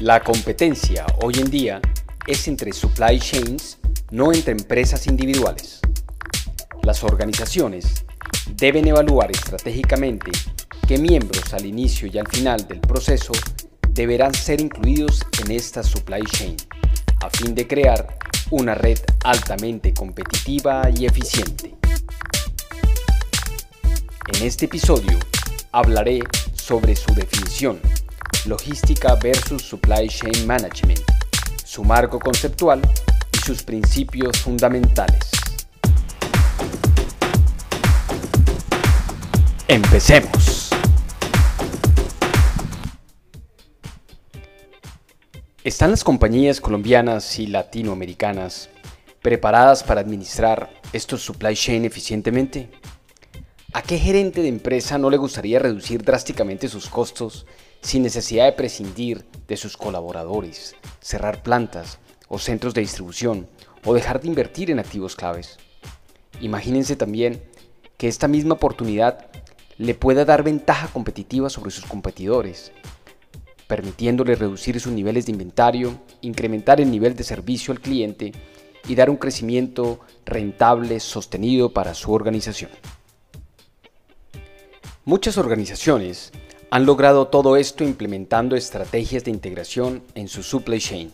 La competencia hoy en día es entre supply chains, no entre empresas individuales. Las organizaciones deben evaluar estratégicamente qué miembros al inicio y al final del proceso deberán ser incluidos en esta supply chain, a fin de crear una red altamente competitiva y eficiente. En este episodio hablaré sobre su definición, logística versus supply chain management, su marco conceptual y sus principios fundamentales. Empecemos. ¿Están las compañías colombianas y latinoamericanas preparadas para administrar estos supply chain eficientemente? ¿A qué gerente de empresa no le gustaría reducir drásticamente sus costos sin necesidad de prescindir de sus colaboradores, cerrar plantas o centros de distribución o dejar de invertir en activos claves? Imagínense también que esta misma oportunidad le pueda dar ventaja competitiva sobre sus competidores, permitiéndole reducir sus niveles de inventario, incrementar el nivel de servicio al cliente y dar un crecimiento rentable sostenido para su organización. Muchas organizaciones han logrado todo esto implementando estrategias de integración en su supply chain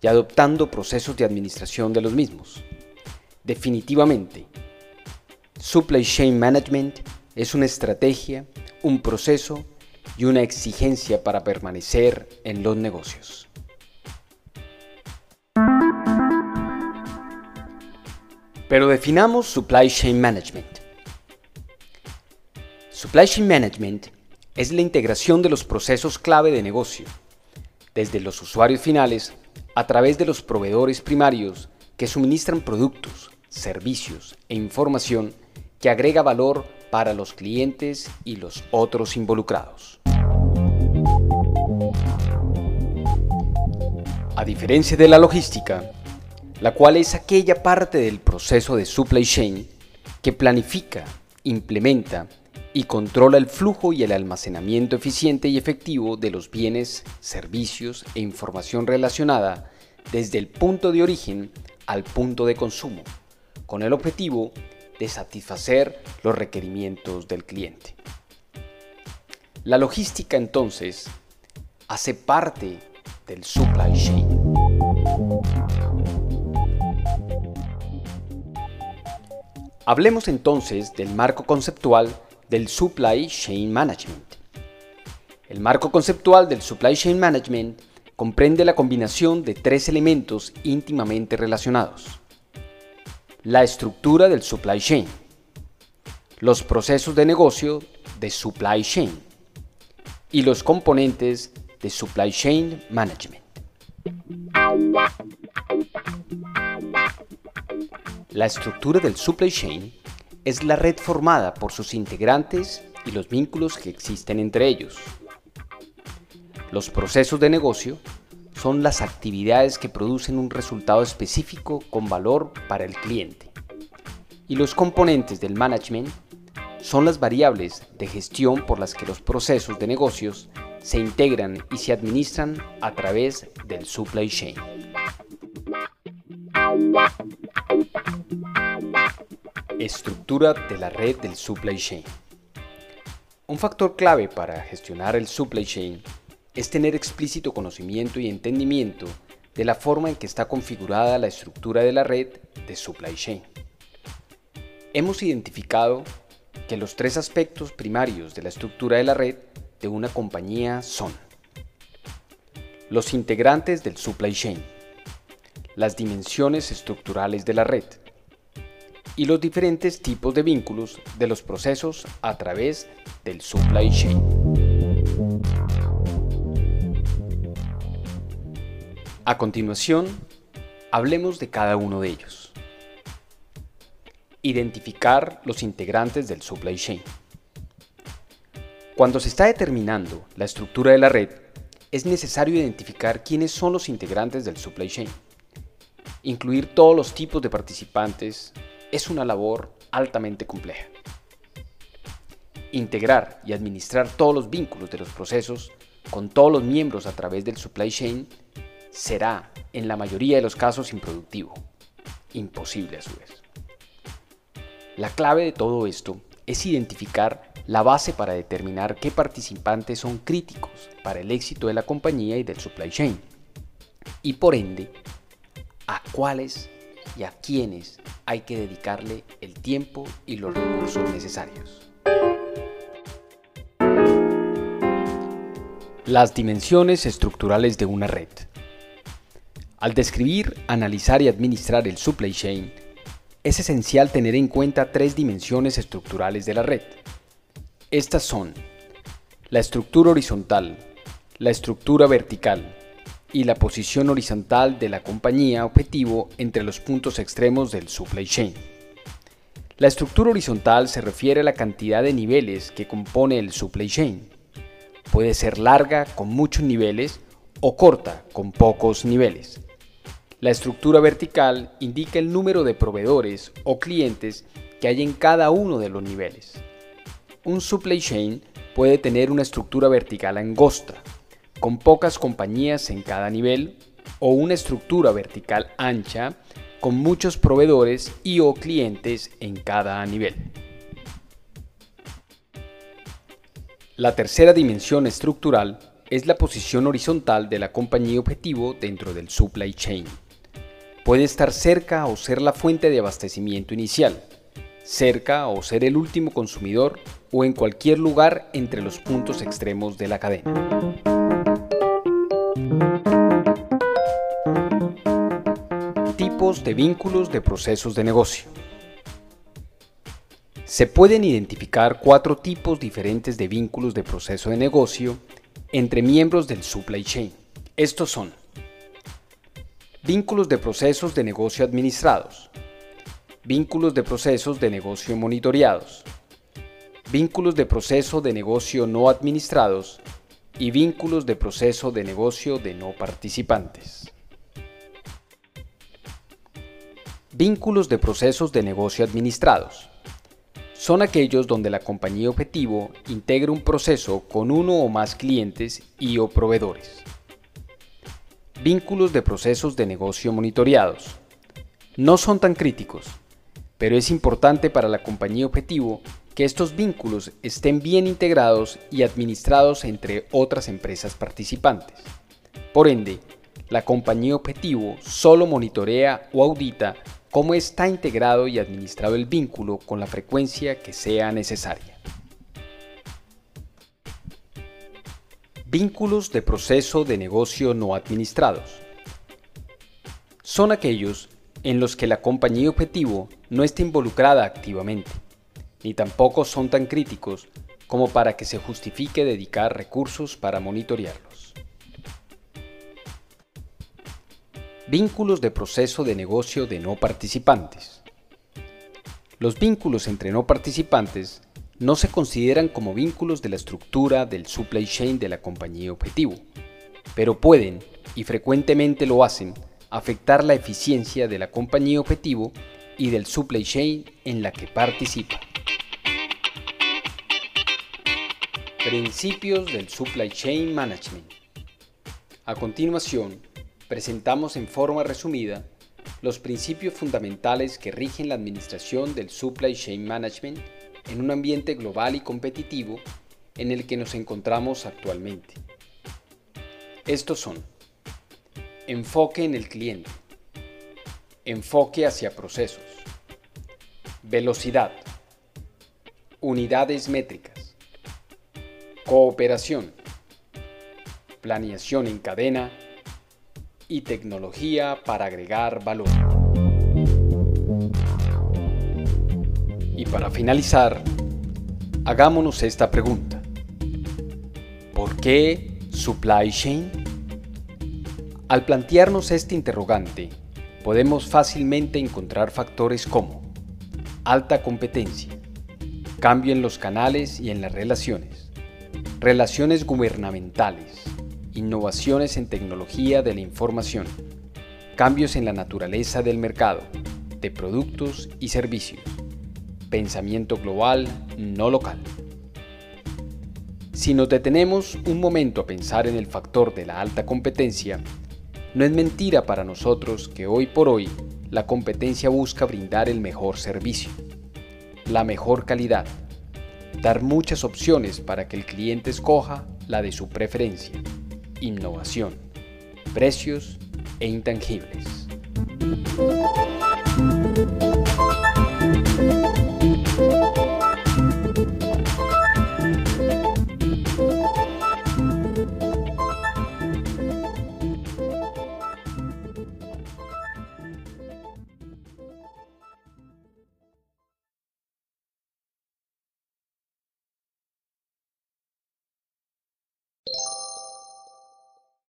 y adoptando procesos de administración de los mismos. Definitivamente, supply chain management es una estrategia, un proceso y una exigencia para permanecer en los negocios. Pero definamos supply chain management. Supply Chain Management es la integración de los procesos clave de negocio, desde los usuarios finales a través de los proveedores primarios que suministran productos, servicios e información que agrega valor para los clientes y los otros involucrados. A diferencia de la logística, la cual es aquella parte del proceso de supply chain que planifica, implementa y controla el flujo y el almacenamiento eficiente y efectivo de los bienes, servicios e información relacionada desde el punto de origen al punto de consumo, con el objetivo de satisfacer los requerimientos del cliente. La logística entonces hace parte del supply chain. Hablemos entonces del marco conceptual del Supply Chain Management. El marco conceptual del Supply Chain Management comprende la combinación de tres elementos íntimamente relacionados. La estructura del supply chain, los procesos de negocio de supply chain y los componentes de supply chain management. La estructura del supply chain es la red formada por sus integrantes y los vínculos que existen entre ellos. Los procesos de negocio son las actividades que producen un resultado específico con valor para el cliente. Y los componentes del management son las variables de gestión por las que los procesos de negocios se integran y se administran a través del supply chain. Estructura de la red del supply chain. Un factor clave para gestionar el supply chain es tener explícito conocimiento y entendimiento de la forma en que está configurada la estructura de la red de supply chain. Hemos identificado que los tres aspectos primarios de la estructura de la red de una compañía son los integrantes del supply chain, las dimensiones estructurales de la red, y los diferentes tipos de vínculos de los procesos a través del supply chain. A continuación, hablemos de cada uno de ellos. Identificar los integrantes del supply chain. Cuando se está determinando la estructura de la red, es necesario identificar quiénes son los integrantes del supply chain. Incluir todos los tipos de participantes, es una labor altamente compleja. Integrar y administrar todos los vínculos de los procesos con todos los miembros a través del supply chain será, en la mayoría de los casos, improductivo, imposible a su vez. La clave de todo esto es identificar la base para determinar qué participantes son críticos para el éxito de la compañía y del supply chain, y por ende, a cuáles y a quiénes hay que dedicarle el tiempo y los recursos necesarios. Las dimensiones estructurales de una red. Al describir, analizar y administrar el supply chain, es esencial tener en cuenta tres dimensiones estructurales de la red. Estas son la estructura horizontal, la estructura vertical y la posición horizontal de la compañía objetivo entre los puntos extremos del supply chain. La estructura horizontal se refiere a la cantidad de niveles que compone el supply chain. Puede ser larga con muchos niveles o corta con pocos niveles. La estructura vertical indica el número de proveedores o clientes que hay en cada uno de los niveles. Un supply chain puede tener una estructura vertical angosta, con pocas compañías en cada nivel, o una estructura vertical ancha, con muchos proveedores y o clientes en cada nivel. La tercera dimensión estructural es la posición horizontal de la compañía objetivo dentro del supply chain. Puede estar cerca o ser la fuente de abastecimiento inicial, cerca o ser el último consumidor o en cualquier lugar entre los puntos extremos de la cadena. De vínculos de procesos de negocio. Se pueden identificar cuatro tipos diferentes de vínculos de proceso de negocio entre miembros del supply chain. Estos son vínculos de procesos de negocio administrados, vínculos de procesos de negocio monitoreados, vínculos de proceso de negocio no administrados y vínculos de proceso de negocio de no participantes. Vínculos de procesos de negocio administrados son aquellos donde la compañía objetivo integra un proceso con uno o más clientes y o proveedores. Vínculos de procesos de negocio monitoreados. No son tan críticos, pero es importante para la compañía objetivo que estos vínculos estén bien integrados y administrados entre otras empresas participantes. Por ende, la compañía objetivo solo monitorea o audita cómo está integrado y administrado el vínculo con la frecuencia que sea necesaria. Vínculos de proceso de negocio no administrados. Son aquellos en los que la compañía objetivo no está involucrada activamente, ni tampoco son tan críticos como para que se justifique dedicar recursos para monitorearlos. Vínculos de proceso de negocio de no participantes. Los vínculos entre no participantes no se consideran como vínculos de la estructura del supply chain de la compañía objetivo, pero pueden, y frecuentemente lo hacen, afectar la eficiencia de la compañía objetivo y del supply chain en la que participa. Principios del Supply Chain Management. A continuación, presentamos en forma resumida los principios fundamentales que rigen la administración del supply chain management en un ambiente global y competitivo en el que nos encontramos actualmente. Estos son enfoque en el cliente, enfoque hacia procesos, velocidad, unidades métricas, cooperación, planeación en cadena, y tecnología para agregar valor. Y para finalizar, hagámonos esta pregunta. ¿Por qué supply chain? Al plantearnos este interrogante, podemos fácilmente encontrar factores como alta competencia, cambio en los canales y en las relaciones, relaciones gubernamentales, innovaciones en tecnología de la información, cambios en la naturaleza del mercado, de productos y servicios, pensamiento global, no local. Si nos detenemos un momento a pensar en el factor de la alta competencia, no es mentira para nosotros que hoy por hoy la competencia busca brindar el mejor servicio, la mejor calidad, dar muchas opciones para que el cliente escoja la de su preferencia, innovación, precios e intangibles.